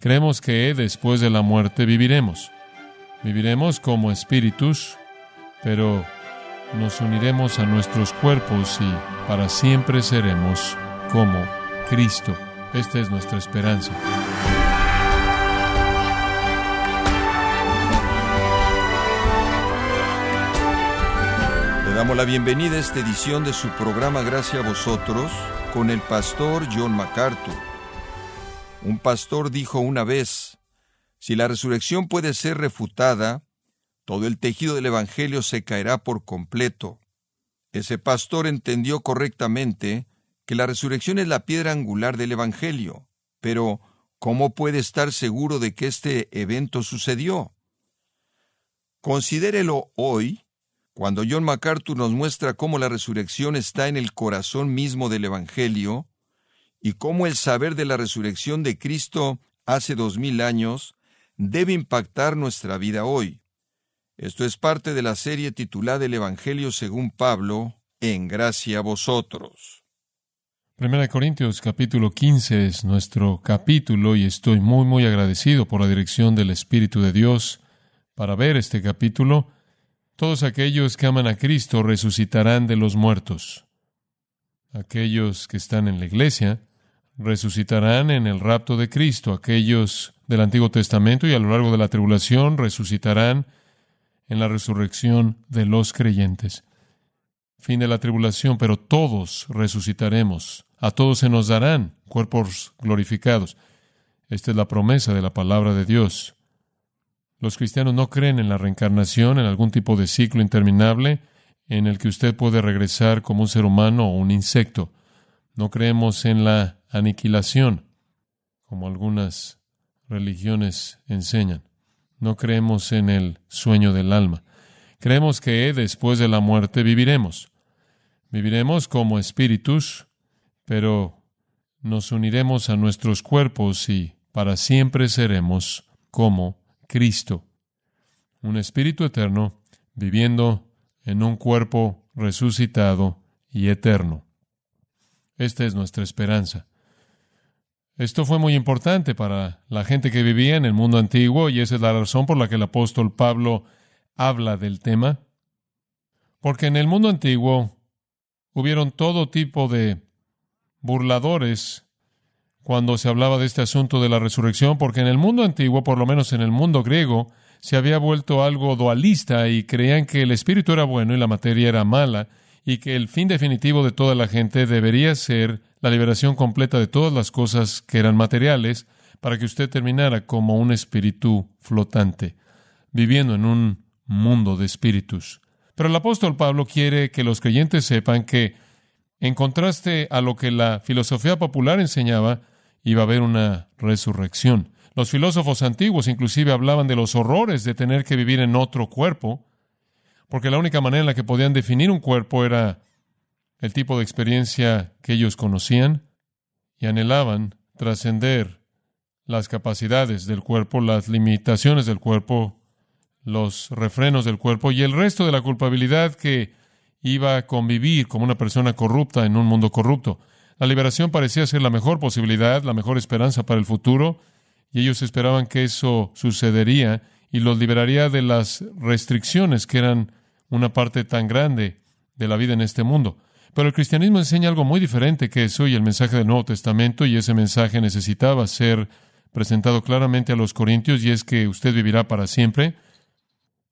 Creemos que después de la muerte viviremos. Viviremos como espíritus, pero nos uniremos a nuestros cuerpos y para siempre seremos como Cristo. Esta es nuestra esperanza. Le damos la bienvenida a esta edición de su programa Gracias a vosotros con el pastor John MacArthur. Un pastor dijo una vez, si la resurrección puede ser refutada, todo el tejido del Evangelio se caerá por completo. Ese pastor entendió correctamente que la resurrección es la piedra angular del Evangelio, pero ¿cómo puede estar seguro de que este evento sucedió? Considérelo hoy cuando John MacArthur nos muestra cómo la resurrección está en el corazón mismo del Evangelio y cómo el saber de la resurrección de Cristo hace dos mil años debe impactar nuestra vida hoy. Esto es parte de la serie titulada El Evangelio según Pablo, en gracia a vosotros. Primera Corintios capítulo 15 es nuestro capítulo y estoy muy muy agradecido por la dirección del Espíritu de Dios para ver este capítulo todos aquellos que aman a Cristo resucitarán de los muertos. Aquellos que están en la iglesia resucitarán en el rapto de Cristo. Aquellos del Antiguo Testamento y a lo largo de la tribulación resucitarán en la resurrección de los creyentes. Fin de la tribulación, pero todos resucitaremos. A todos se nos darán cuerpos glorificados. Esta es la promesa de la palabra de Dios. Los cristianos no creen en la reencarnación, en algún tipo de ciclo interminable en el que usted puede regresar como un ser humano o un insecto. No creemos en la aniquilación, como algunas religiones enseñan. No creemos en el sueño del alma. Creemos que después de la muerte viviremos. Viviremos como espíritus, pero nos uniremos a nuestros cuerpos y para siempre seremos como Cristo, un espíritu eterno viviendo en un cuerpo resucitado y eterno. Esta es nuestra esperanza. Esto fue muy importante para la gente que vivía en el mundo antiguo y esa es la razón por la que el apóstol Pablo habla del tema. Porque en el mundo antiguo hubieron todo tipo de burladores cuando se hablaba de este asunto de la resurrección, porque en el mundo antiguo, por lo menos en el mundo griego, se había vuelto algo dualista y creían que el espíritu era bueno y la materia era mala, y que el fin definitivo de toda la gente debería ser la liberación completa de todas las cosas que eran materiales, para que usted terminara como un espíritu flotante, viviendo en un mundo de espíritus. Pero el apóstol Pablo quiere que los creyentes sepan que, en contraste a lo que la filosofía popular enseñaba, iba a haber una resurrección. Los filósofos antiguos inclusive hablaban de los horrores de tener que vivir en otro cuerpo, porque la única manera en la que podían definir un cuerpo era el tipo de experiencia que ellos conocían y anhelaban trascender las capacidades del cuerpo, las limitaciones del cuerpo, los refrenos del cuerpo y el resto de la culpabilidad que iba a convivir como una persona corrupta en un mundo corrupto. La liberación parecía ser la mejor posibilidad, la mejor esperanza para el futuro, y ellos esperaban que eso sucedería y los liberaría de las restricciones que eran una parte tan grande de la vida en este mundo. Pero el cristianismo enseña algo muy diferente que eso y el mensaje del Nuevo Testamento, y ese mensaje necesitaba ser presentado claramente a los corintios, y es que usted vivirá para siempre,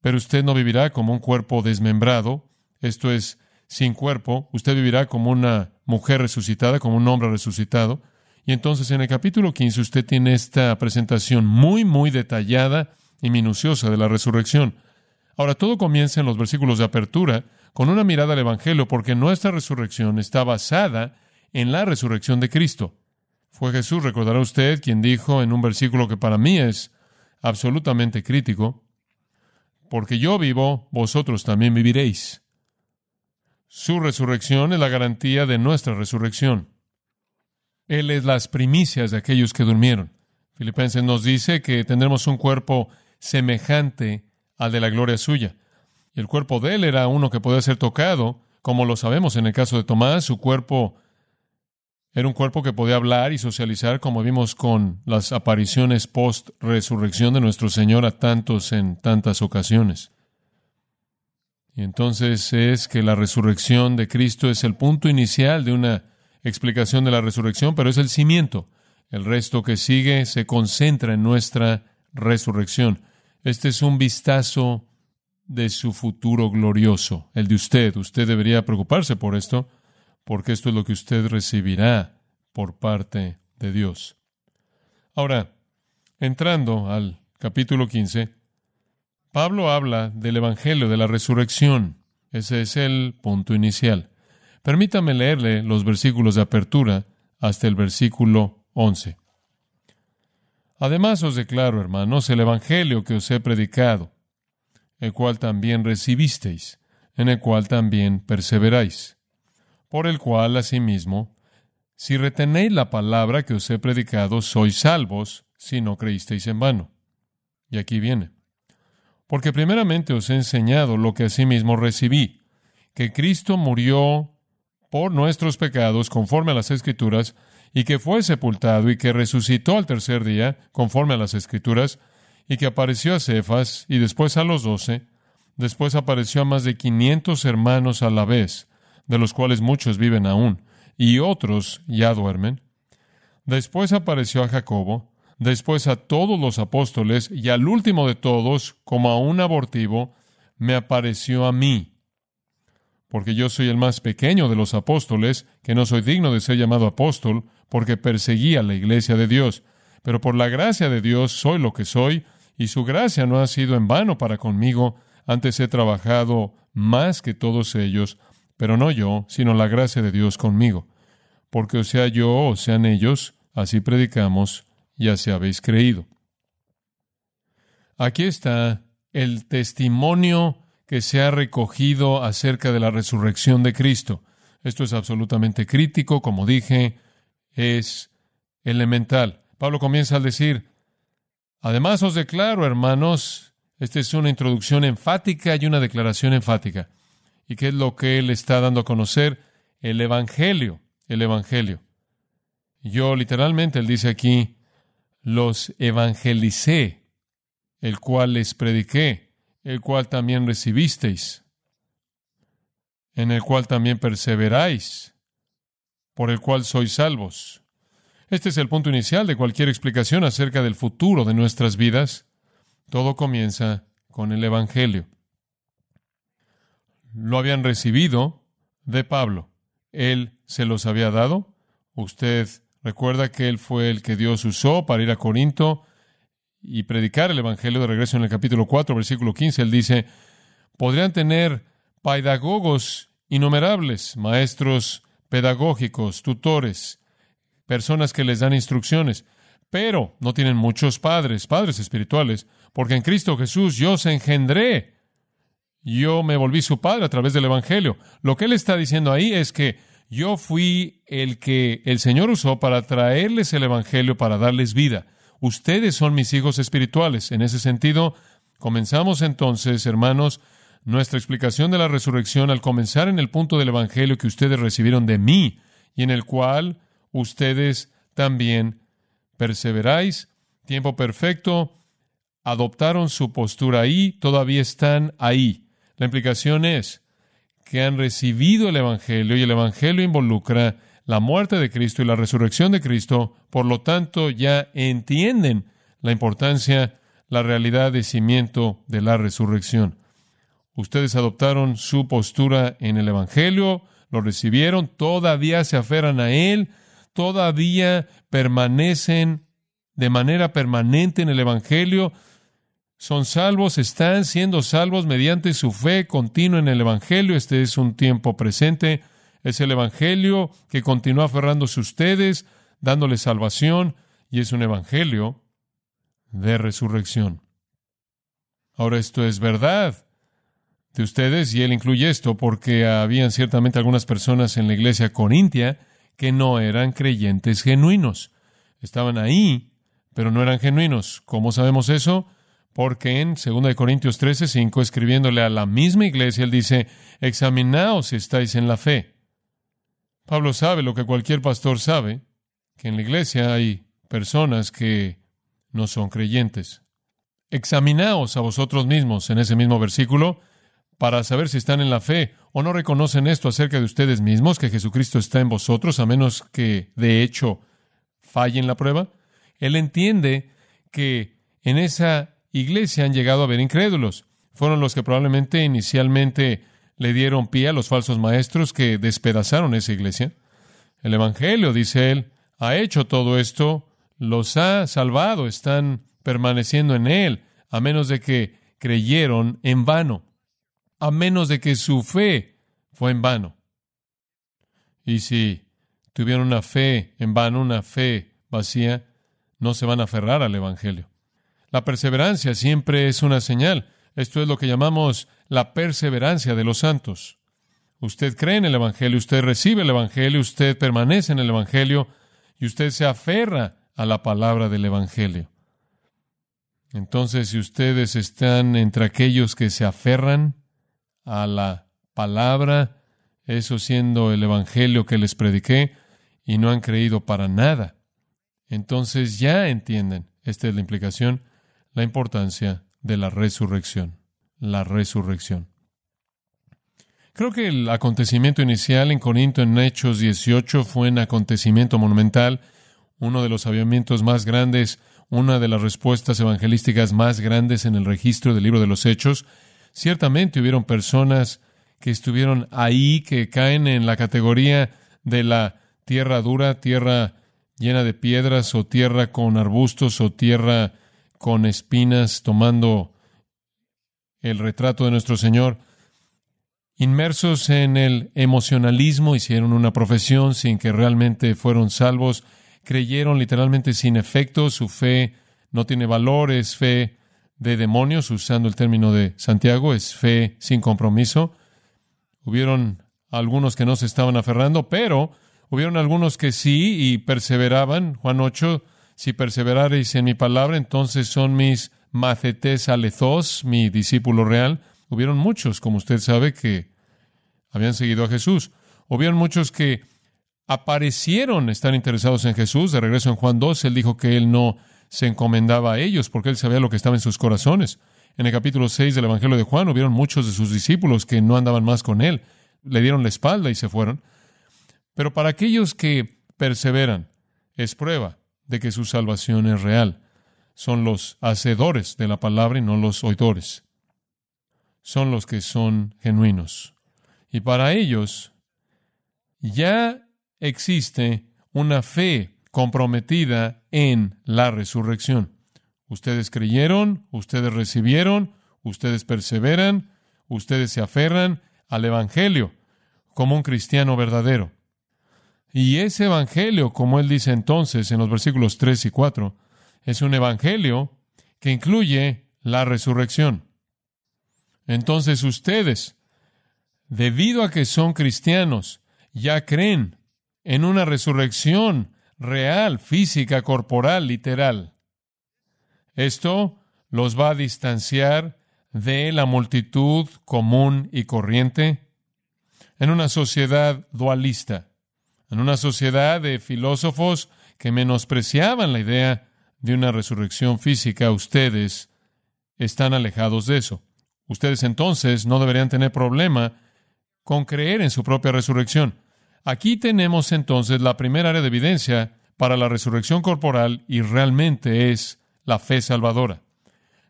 pero usted no vivirá como un cuerpo desmembrado, esto es, sin cuerpo, usted vivirá como una mujer resucitada, como un hombre resucitado. Y entonces en el capítulo 15 usted tiene esta presentación muy, muy detallada y minuciosa de la resurrección. Ahora todo comienza en los versículos de apertura con una mirada al Evangelio, porque nuestra resurrección está basada en la resurrección de Cristo. Fue Jesús, recordará usted, quien dijo en un versículo que para mí es absolutamente crítico, porque yo vivo, vosotros también viviréis. Su resurrección es la garantía de nuestra resurrección. Él es las primicias de aquellos que durmieron. Filipenses nos dice que tendremos un cuerpo semejante al de la gloria suya. Y el cuerpo de él era uno que podía ser tocado, como lo sabemos en el caso de Tomás, su cuerpo Era un cuerpo que podía hablar y socializar, como vimos con las apariciones post-resurrección de nuestro Señor a tantos en tantas ocasiones. Y entonces es que la resurrección de Cristo es el punto inicial de una explicación de la resurrección, pero es el cimiento. El resto que sigue se concentra en nuestra resurrección. Este es un vistazo de su futuro glorioso, el de usted. Usted debería preocuparse por esto, porque esto es lo que usted recibirá por parte de Dios. Ahora, entrando al capítulo 15, Pablo habla del Evangelio de la resurrección. Ese es el punto inicial. Permítame leerle los versículos de apertura hasta el versículo 11. Además os declaro, hermanos, el Evangelio que os he predicado, el cual también recibisteis, en el cual también perseveráis, por el cual asimismo, si retenéis la palabra que os he predicado, sois salvos si no creísteis en vano. Y aquí viene. Porque primeramente os he enseñado lo que asimismo recibí, que Cristo murió por nuestros pecados conforme a las Escrituras, y que fue sepultado y que resucitó al tercer día conforme a las Escrituras, y que apareció a Cefas y después a los doce, después apareció a más de quinientos hermanos a la vez, de los cuales muchos viven aún, y otros ya duermen. Después apareció a Jacobo, después a todos los apóstoles, y al último de todos, como a un abortivo, me apareció a mí porque yo soy el más pequeño de los apóstoles, que no soy digno de ser llamado apóstol, porque perseguía la iglesia de Dios. Pero por la gracia de Dios soy lo que soy, y su gracia no ha sido en vano para conmigo. Antes he trabajado más que todos ellos, pero no yo, sino la gracia de Dios conmigo. Porque o sea yo o sean ellos, así predicamos, y así habéis creído. Aquí está el testimonio que se ha recogido acerca de la resurrección de Cristo. Esto es absolutamente crítico, como dije, es elemental. Pablo comienza al decir, además os declaro, hermanos, esta es una introducción enfática y una declaración enfática. ¿Y qué es lo que él está dando a conocer? El Evangelio, el Evangelio. Yo literalmente, él dice aquí, los evangelicé, el cual les prediqué el cual también recibisteis, en el cual también perseveráis, por el cual sois salvos. Este es el punto inicial de cualquier explicación acerca del futuro de nuestras vidas. Todo comienza con el Evangelio. Lo habían recibido de Pablo. Él se los había dado. Usted recuerda que él fue el que Dios usó para ir a Corinto y predicar el Evangelio de regreso en el capítulo 4, versículo 15, él dice, podrían tener pedagogos innumerables, maestros pedagógicos, tutores, personas que les dan instrucciones, pero no tienen muchos padres, padres espirituales, porque en Cristo Jesús yo se engendré. Yo me volví su padre a través del Evangelio. Lo que él está diciendo ahí es que yo fui el que el Señor usó para traerles el Evangelio, para darles vida. Ustedes son mis hijos espirituales. En ese sentido, comenzamos entonces, hermanos, nuestra explicación de la resurrección al comenzar en el punto del Evangelio que ustedes recibieron de mí y en el cual ustedes también perseveráis. Tiempo perfecto. Adoptaron su postura ahí, todavía están ahí. La implicación es que han recibido el Evangelio y el Evangelio involucra la muerte de Cristo y la resurrección de Cristo, por lo tanto ya entienden la importancia, la realidad de cimiento de la resurrección. Ustedes adoptaron su postura en el Evangelio, lo recibieron, todavía se aferran a Él, todavía permanecen de manera permanente en el Evangelio, son salvos, están siendo salvos mediante su fe continua en el Evangelio. Este es un tiempo presente es el Evangelio que continúa aferrándose a ustedes, dándoles salvación, y es un Evangelio de resurrección. Ahora esto es verdad de ustedes, y él incluye esto porque habían ciertamente algunas personas en la iglesia corintia que no eran creyentes genuinos. Estaban ahí, pero no eran genuinos. ¿Cómo sabemos eso? Porque en 2 Corintios 13, 5, escribiéndole a la misma iglesia, él dice, examinaos si estáis en la fe Pablo sabe lo que cualquier pastor sabe, que en la iglesia hay personas que no son creyentes. Examinaos a vosotros mismos en ese mismo versículo para saber si están en la fe o no reconocen esto acerca de ustedes mismos, que Jesucristo está en vosotros, a menos que de hecho fallen la prueba. Él entiende que en esa iglesia han llegado a haber incrédulos. Fueron los que probablemente inicialmente le dieron pie a los falsos maestros que despedazaron esa iglesia. El Evangelio, dice él, ha hecho todo esto, los ha salvado, están permaneciendo en él, a menos de que creyeron en vano, a menos de que su fe fue en vano. Y si tuvieron una fe en vano, una fe vacía, no se van a aferrar al Evangelio. La perseverancia siempre es una señal. Esto es lo que llamamos la perseverancia de los santos. Usted cree en el Evangelio, usted recibe el Evangelio, usted permanece en el Evangelio y usted se aferra a la palabra del Evangelio. Entonces, si ustedes están entre aquellos que se aferran a la palabra, eso siendo el Evangelio que les prediqué, y no han creído para nada, entonces ya entienden, esta es la implicación, la importancia de la resurrección, la resurrección. Creo que el acontecimiento inicial en Corinto en Hechos 18 fue un acontecimiento monumental, uno de los avivamientos más grandes, una de las respuestas evangelísticas más grandes en el registro del libro de los Hechos. Ciertamente hubieron personas que estuvieron ahí, que caen en la categoría de la tierra dura, tierra llena de piedras, o tierra con arbustos, o tierra con espinas, tomando el retrato de nuestro Señor. Inmersos en el emocionalismo, hicieron una profesión sin que realmente fueron salvos, creyeron literalmente sin efecto, su fe no tiene valor, es fe de demonios, usando el término de Santiago, es fe sin compromiso. Hubieron algunos que no se estaban aferrando, pero hubieron algunos que sí y perseveraban. Juan 8, si perseverareis en mi palabra, entonces son mis macetes alezos, mi discípulo real. Hubieron muchos, como usted sabe, que habían seguido a Jesús. Hubieron muchos que aparecieron estar interesados en Jesús. De regreso en Juan 2, él dijo que él no se encomendaba a ellos porque él sabía lo que estaba en sus corazones. En el capítulo 6 del Evangelio de Juan hubieron muchos de sus discípulos que no andaban más con él. Le dieron la espalda y se fueron. Pero para aquellos que perseveran, es prueba de que su salvación es real. Son los hacedores de la palabra y no los oidores. Son los que son genuinos. Y para ellos ya existe una fe comprometida en la resurrección. Ustedes creyeron, ustedes recibieron, ustedes perseveran, ustedes se aferran al Evangelio como un cristiano verdadero. Y ese Evangelio, como él dice entonces en los versículos 3 y 4, es un Evangelio que incluye la resurrección. Entonces ustedes, debido a que son cristianos, ya creen en una resurrección real, física, corporal, literal. Esto los va a distanciar de la multitud común y corriente en una sociedad dualista, en una sociedad de filósofos que menospreciaban la idea de una resurrección física. Ustedes están alejados de eso. Ustedes entonces no deberían tener problema con creer en su propia resurrección. Aquí tenemos entonces la primera área de evidencia para la resurrección corporal y realmente es la fe salvadora.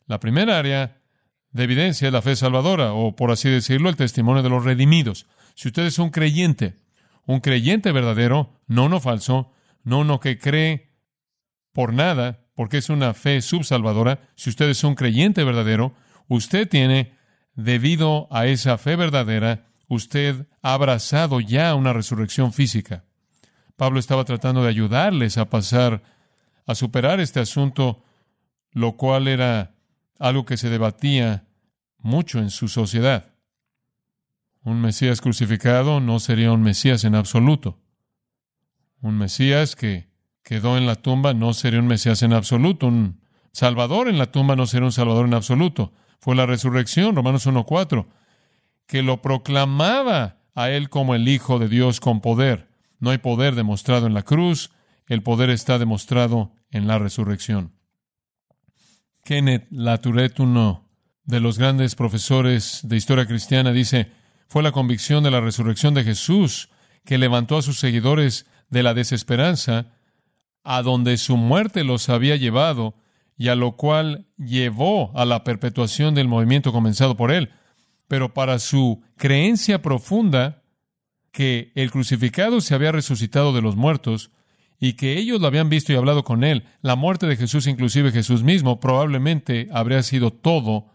La primera área de evidencia es la fe salvadora, o por así decirlo, el testimonio de los redimidos. Si usted es un creyente, un creyente verdadero, no uno falso, no uno que cree por nada, porque es una fe subsalvadora, si usted es un creyente verdadero, usted tiene, debido a esa fe verdadera, usted ha abrazado ya una resurrección física. Pablo estaba tratando de ayudarles a pasar, a superar este asunto, lo cual era algo que se debatía mucho en su sociedad. Un Mesías crucificado no sería un Mesías en absoluto. Un Mesías que quedó en la tumba no sería un Mesías en absoluto. Un Salvador en la tumba no sería un Salvador en absoluto. Fue la resurrección, Romanos 1.4, que lo proclamaba a él como el Hijo de Dios con poder. No hay poder demostrado en la cruz, el poder está demostrado en la resurrección. Kenneth Latourette, uno de los grandes profesores de historia cristiana, dice, fue la convicción de la resurrección de Jesús que levantó a sus seguidores de la desesperanza a donde su muerte los había llevado y a lo cual llevó a la perpetuación del movimiento comenzado por él. Pero para su creencia profunda que el crucificado se había resucitado de los muertos y que ellos lo habían visto y hablado con él, la muerte de Jesús, inclusive Jesús mismo, probablemente habría sido todo,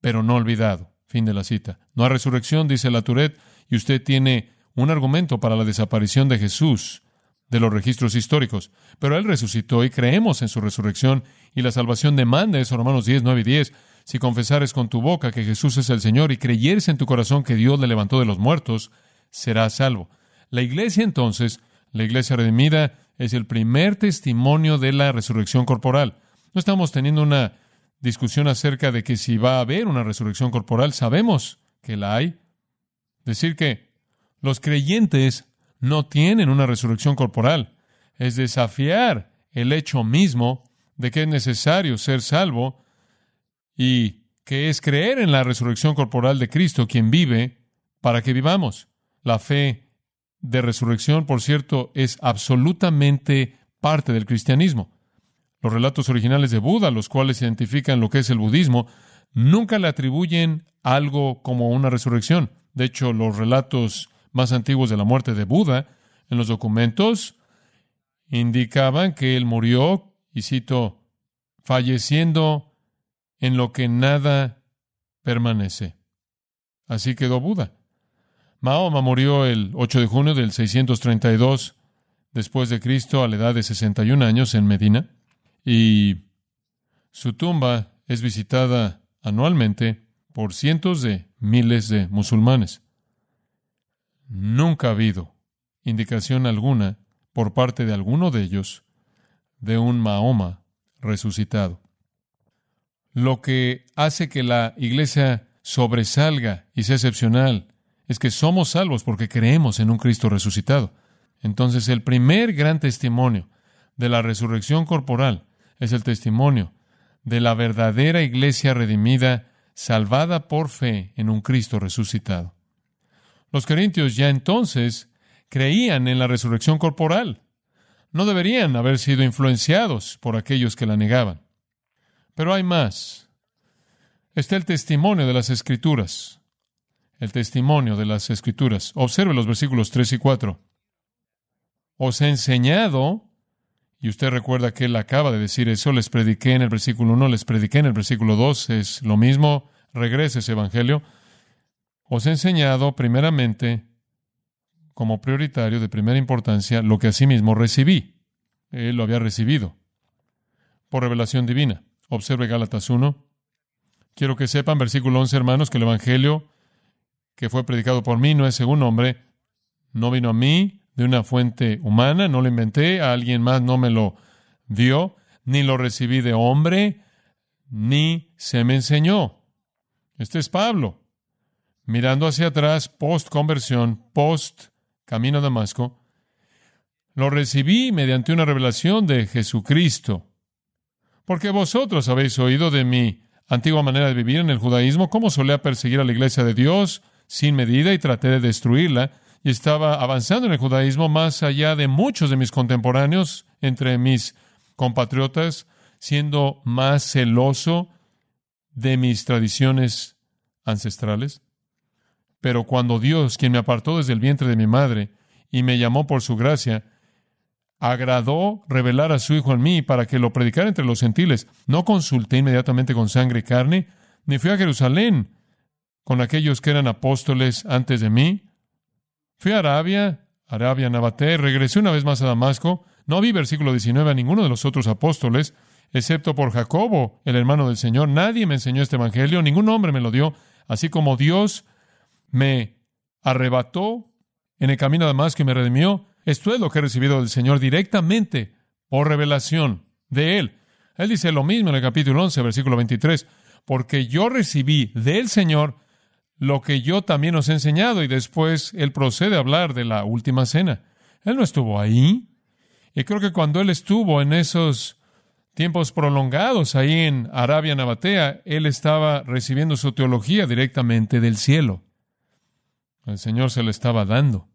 pero no olvidado. Fin de la cita. No hay resurrección, dice la Tourette, y usted tiene un argumento para la desaparición de Jesús de los registros históricos. Pero Él resucitó y creemos en su resurrección y la salvación demanda eso, Romanos 10, 9 y 10. Si confesares con tu boca que Jesús es el Señor y creyeres en tu corazón que Dios le levantó de los muertos, serás salvo. La iglesia entonces, la iglesia redimida, es el primer testimonio de la resurrección corporal. No estamos teniendo una discusión acerca de que si va a haber una resurrección corporal, sabemos que la hay. Decir que los creyentes no tienen una resurrección corporal. Es desafiar el hecho mismo de que es necesario ser salvo y que es creer en la resurrección corporal de Cristo, quien vive, para que vivamos. La fe de resurrección, por cierto, es absolutamente parte del cristianismo. Los relatos originales de Buda, los cuales identifican lo que es el budismo, nunca le atribuyen algo como una resurrección. De hecho, los relatos más antiguos de la muerte de Buda, en los documentos, indicaban que él murió, y cito, falleciendo en lo que nada permanece. Así quedó Buda. Mahoma murió el 8 de junio del 632 después de Cristo a la edad de 61 años en Medina y su tumba es visitada anualmente por cientos de miles de musulmanes. Nunca ha habido indicación alguna por parte de alguno de ellos de un Mahoma resucitado. Lo que hace que la iglesia sobresalga y sea excepcional es que somos salvos porque creemos en un Cristo resucitado. Entonces el primer gran testimonio de la resurrección corporal es el testimonio de la verdadera iglesia redimida, salvada por fe en un Cristo resucitado. Los corintios ya entonces creían en la resurrección corporal. No deberían haber sido influenciados por aquellos que la negaban. Pero hay más. Está el testimonio de las Escrituras. El testimonio de las Escrituras. Observe los versículos 3 y 4. Os he enseñado, y usted recuerda que él acaba de decir eso, les prediqué en el versículo 1, les prediqué en el versículo 2, es lo mismo, regrese ese evangelio. Os he enseñado primeramente, como prioritario de primera importancia, lo que asimismo recibí. Él lo había recibido por revelación divina. Observe Gálatas 1. Quiero que sepan, versículo 11, hermanos, que el Evangelio que fue predicado por mí no es según hombre, no vino a mí de una fuente humana, no lo inventé, a alguien más no me lo dio, ni lo recibí de hombre, ni se me enseñó. Este es Pablo mirando hacia atrás, post conversión, post camino a Damasco, lo recibí mediante una revelación de Jesucristo. Porque vosotros habéis oído de mi antigua manera de vivir en el judaísmo, cómo solía perseguir a la iglesia de Dios sin medida y traté de destruirla, y estaba avanzando en el judaísmo más allá de muchos de mis contemporáneos, entre mis compatriotas, siendo más celoso de mis tradiciones ancestrales. Pero cuando Dios, quien me apartó desde el vientre de mi madre y me llamó por su gracia, agradó revelar a su Hijo en mí para que lo predicara entre los gentiles, no consulté inmediatamente con sangre y carne, ni fui a Jerusalén con aquellos que eran apóstoles antes de mí. Fui a Arabia, Arabia, Nabaté, regresé una vez más a Damasco. No vi versículo 19 a ninguno de los otros apóstoles, excepto por Jacobo, el hermano del Señor. Nadie me enseñó este evangelio, ningún hombre me lo dio, así como Dios me arrebató en el camino a Damasco y me redimió. Esto es lo que he recibido del Señor directamente por revelación de Él. Él dice lo mismo en el capítulo 11, versículo 23, porque yo recibí del Señor lo que yo también os he enseñado y después Él procede a hablar de la última cena. Él no estuvo ahí. Y creo que cuando él estuvo en esos tiempos prolongados ahí en Arabia Nabatea, él estaba recibiendo su teología directamente del cielo. El Señor se le estaba dando,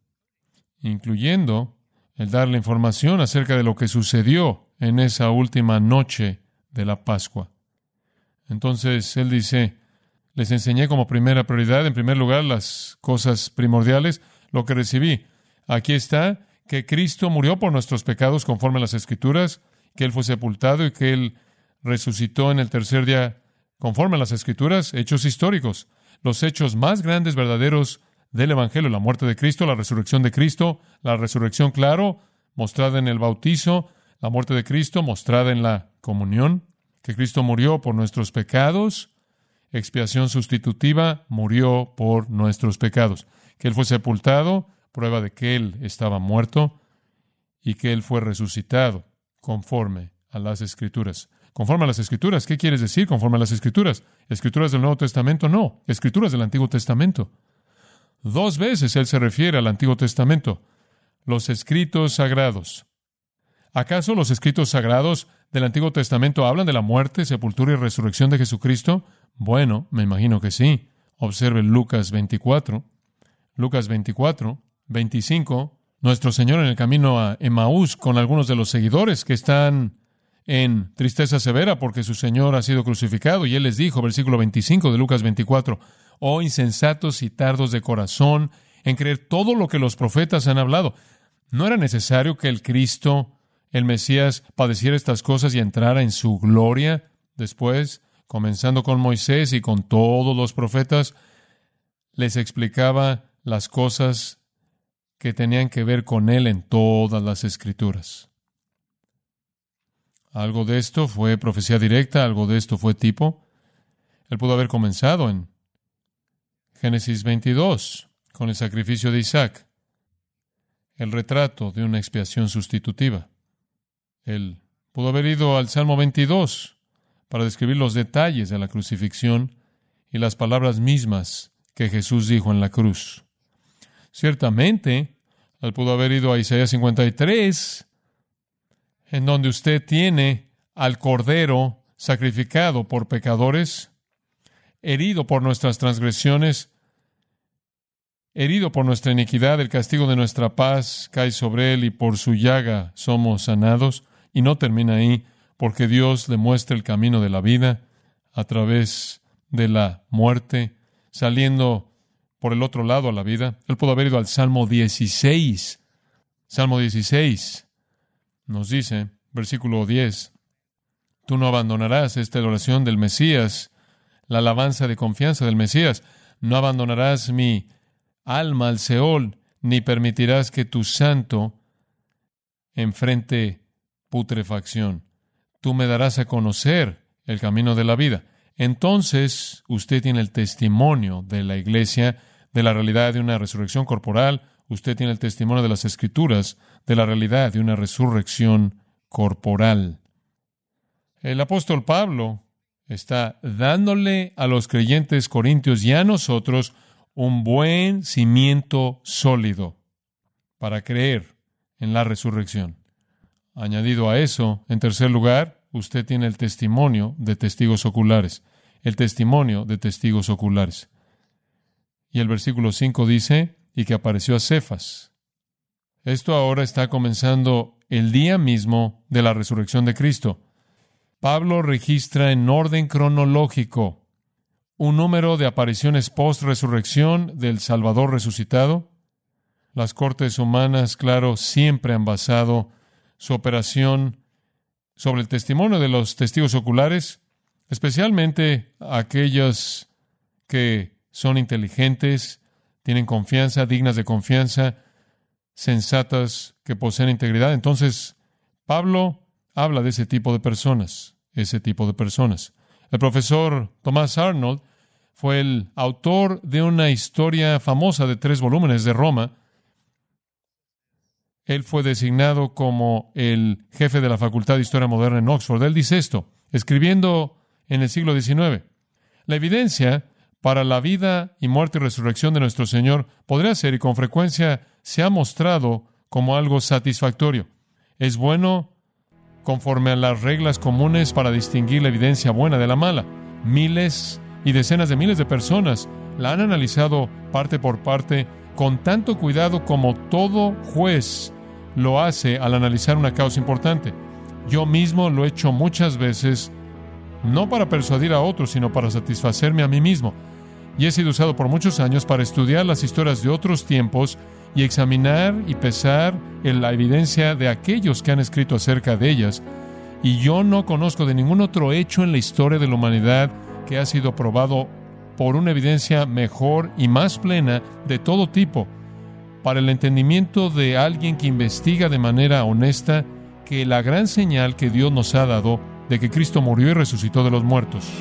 incluyendo el darle información acerca de lo que sucedió en esa última noche de la Pascua. Entonces él dice, les enseñé como primera prioridad, en primer lugar, las cosas primordiales, lo que recibí. Aquí está, que Cristo murió por nuestros pecados conforme a las Escrituras, que Él fue sepultado y que Él resucitó en el tercer día conforme a las Escrituras, hechos históricos, los hechos más grandes, verdaderos del Evangelio, la muerte de Cristo, la resurrección de Cristo, la resurrección, claro, mostrada en el bautizo, la muerte de Cristo mostrada en la comunión, que Cristo murió por nuestros pecados, expiación sustitutiva, murió por nuestros pecados, que Él fue sepultado, prueba de que Él estaba muerto, y que Él fue resucitado conforme a las Escrituras. Conforme a las Escrituras, ¿qué quieres decir conforme a las Escrituras? ¿Escrituras del Nuevo Testamento? No, Escrituras del Antiguo Testamento. Dos veces Él se refiere al Antiguo Testamento, los escritos sagrados. ¿Acaso los escritos sagrados del Antiguo Testamento hablan de la muerte, sepultura y resurrección de Jesucristo? Bueno, me imagino que sí. Observe Lucas 24. Lucas 24, 25, nuestro Señor en el camino a Emaús con algunos de los seguidores que están en tristeza severa porque su Señor ha sido crucificado. Y Él les dijo, versículo 25 de Lucas 24, oh insensatos y tardos de corazón, en creer todo lo que los profetas han hablado. ¿No era necesario que el Cristo, el Mesías, padeciera estas cosas y entrara en su gloria después, comenzando con Moisés y con todos los profetas? Les explicaba las cosas que tenían que ver con él en todas las escrituras. Algo de esto fue profecía directa, algo de esto fue tipo. Él pudo haber comenzado en Génesis 22 con el sacrificio de Isaac, el retrato de una expiación sustitutiva. Él pudo haber ido al Salmo 22 para describir los detalles de la crucifixión y las palabras mismas que Jesús dijo en la cruz. Ciertamente, él pudo haber ido a Isaías 53, en donde usted tiene al Cordero sacrificado por pecadores, herido por nuestras transgresiones, herido por nuestra iniquidad, el castigo de nuestra paz cae sobre él y por su llaga somos sanados. Y no termina ahí, porque Dios le muestra el camino de la vida a través de la muerte, saliendo por el otro lado a la vida. Él pudo haber ido al Salmo 16. Salmo 16 nos dice, versículo 10, tú no abandonarás esta oración del Mesías, la alabanza de confianza del Mesías, no abandonarás mi alma al Seol, ni permitirás que tu santo enfrente putrefacción. Tú me darás a conocer el camino de la vida. Entonces usted tiene el testimonio de la iglesia de la realidad de una resurrección corporal, usted tiene el testimonio de las escrituras de la realidad de una resurrección corporal. El apóstol Pablo está dándole a los creyentes corintios y a nosotros un buen cimiento sólido para creer en la resurrección. Añadido a eso, en tercer lugar, usted tiene el testimonio de testigos oculares, el testimonio de testigos oculares. Y el versículo 5 dice, y que apareció a Cefas. Esto ahora está comenzando el día mismo de la resurrección de Cristo. Pablo registra en orden cronológico un número de apariciones post-resurrección del Salvador resucitado. Las cortes humanas, claro, siempre han basado su operación sobre el testimonio de los testigos oculares, especialmente aquellos que son inteligentes, tienen confianza, dignas de confianza, sensatas, que poseen integridad. Entonces, Pablo habla de ese tipo de personas, ese tipo de personas. El profesor Thomas Arnold fue el autor de una historia famosa de tres volúmenes de Roma. Él fue designado como el jefe de la Facultad de Historia Moderna en Oxford. Él dice esto, escribiendo en el siglo XIX. La evidencia para la vida y muerte y resurrección de nuestro Señor podría ser y con frecuencia se ha mostrado como algo satisfactorio. Es bueno conforme a las reglas comunes para distinguir la evidencia buena de la mala. Miles y decenas de miles de personas la han analizado parte por parte con tanto cuidado como todo juez lo hace al analizar una causa importante. Yo mismo lo he hecho muchas veces, no para persuadir a otros, sino para satisfacerme a mí mismo. Y he sido usado por muchos años para estudiar las historias de otros tiempos y examinar y pesar en la evidencia de aquellos que han escrito acerca de ellas. Y yo no conozco de ningún otro hecho en la historia de la humanidad que ha sido probado por una evidencia mejor y más plena de todo tipo para el entendimiento de alguien que investiga de manera honesta que la gran señal que Dios nos ha dado de que Cristo murió y resucitó de los muertos.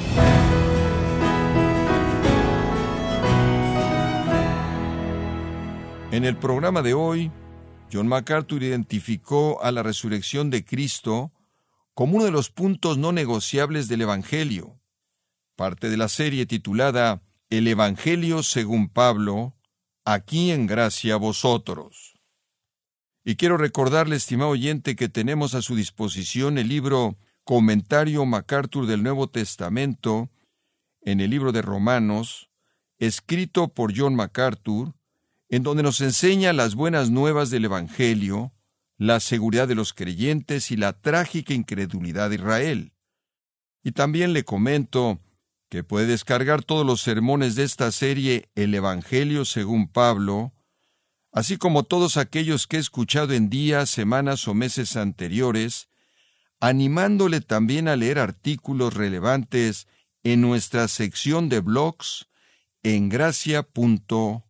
En el programa de hoy, John MacArthur identificó a la resurrección de Cristo como uno de los puntos no negociables del Evangelio, parte de la serie titulada El Evangelio según Pablo, aquí en gracia vosotros. Y quiero recordarle, estimado oyente, que tenemos a su disposición el libro Comentario MacArthur del Nuevo Testamento, en el libro de Romanos, escrito por John MacArthur, en donde nos enseña las buenas nuevas del Evangelio, la seguridad de los creyentes y la trágica incredulidad de Israel. Y también le comento que puede descargar todos los sermones de esta serie El Evangelio según Pablo, así como todos aquellos que he escuchado en días, semanas o meses anteriores, animándole también a leer artículos relevantes en nuestra sección de blogs en gracia.org.